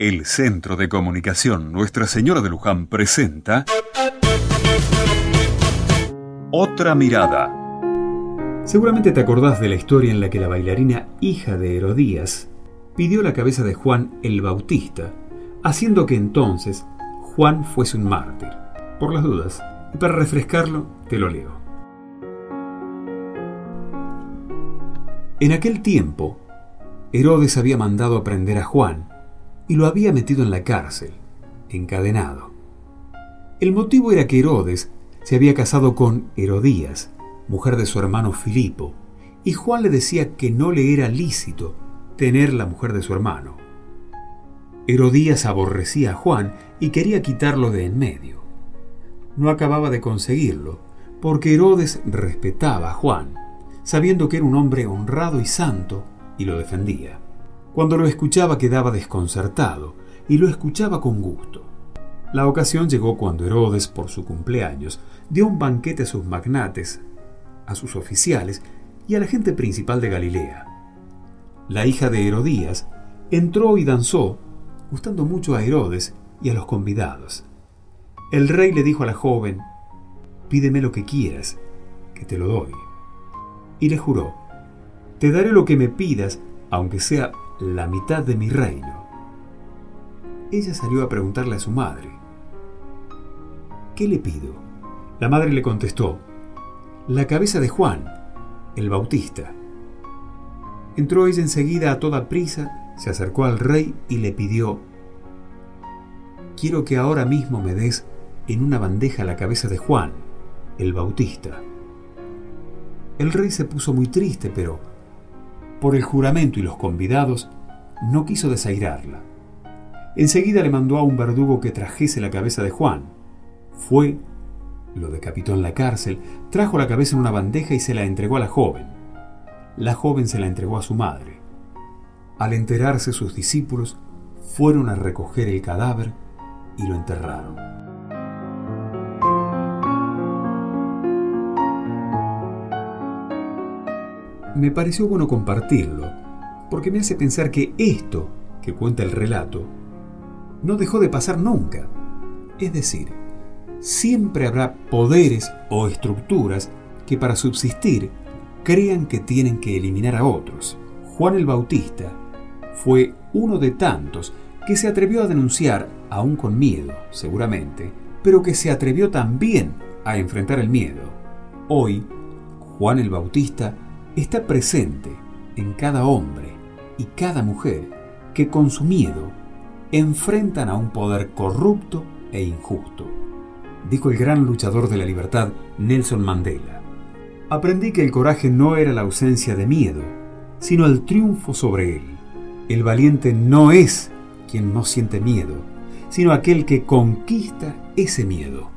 El Centro de Comunicación Nuestra Señora de Luján presenta Otra Mirada. Seguramente te acordás de la historia en la que la bailarina hija de Herodías pidió la cabeza de Juan el Bautista, haciendo que entonces Juan fuese un mártir. Por las dudas, y para refrescarlo, te lo leo. En aquel tiempo, Herodes había mandado a prender a Juan y lo había metido en la cárcel, encadenado. El motivo era que Herodes se había casado con Herodías, mujer de su hermano Filipo, y Juan le decía que no le era lícito tener la mujer de su hermano. Herodías aborrecía a Juan y quería quitarlo de en medio. No acababa de conseguirlo, porque Herodes respetaba a Juan sabiendo que era un hombre honrado y santo, y lo defendía. Cuando lo escuchaba quedaba desconcertado, y lo escuchaba con gusto. La ocasión llegó cuando Herodes, por su cumpleaños, dio un banquete a sus magnates, a sus oficiales y a la gente principal de Galilea. La hija de Herodías entró y danzó, gustando mucho a Herodes y a los convidados. El rey le dijo a la joven, Pídeme lo que quieras, que te lo doy y le juró, Te daré lo que me pidas, aunque sea la mitad de mi reino. Ella salió a preguntarle a su madre, ¿qué le pido? La madre le contestó, la cabeza de Juan, el Bautista. Entró ella enseguida a toda prisa, se acercó al rey y le pidió, quiero que ahora mismo me des en una bandeja la cabeza de Juan, el Bautista. El rey se puso muy triste, pero por el juramento y los convidados no quiso desairarla. Enseguida le mandó a un verdugo que trajese la cabeza de Juan. Fue, lo decapitó en la cárcel, trajo la cabeza en una bandeja y se la entregó a la joven. La joven se la entregó a su madre. Al enterarse sus discípulos, fueron a recoger el cadáver y lo enterraron. Me pareció bueno compartirlo, porque me hace pensar que esto que cuenta el relato no dejó de pasar nunca. Es decir, siempre habrá poderes o estructuras que para subsistir crean que tienen que eliminar a otros. Juan el Bautista fue uno de tantos que se atrevió a denunciar, aún con miedo, seguramente, pero que se atrevió también a enfrentar el miedo. Hoy, Juan el Bautista está presente en cada hombre y cada mujer que con su miedo enfrentan a un poder corrupto e injusto, dijo el gran luchador de la libertad Nelson Mandela. Aprendí que el coraje no era la ausencia de miedo, sino el triunfo sobre él. El valiente no es quien no siente miedo, sino aquel que conquista ese miedo.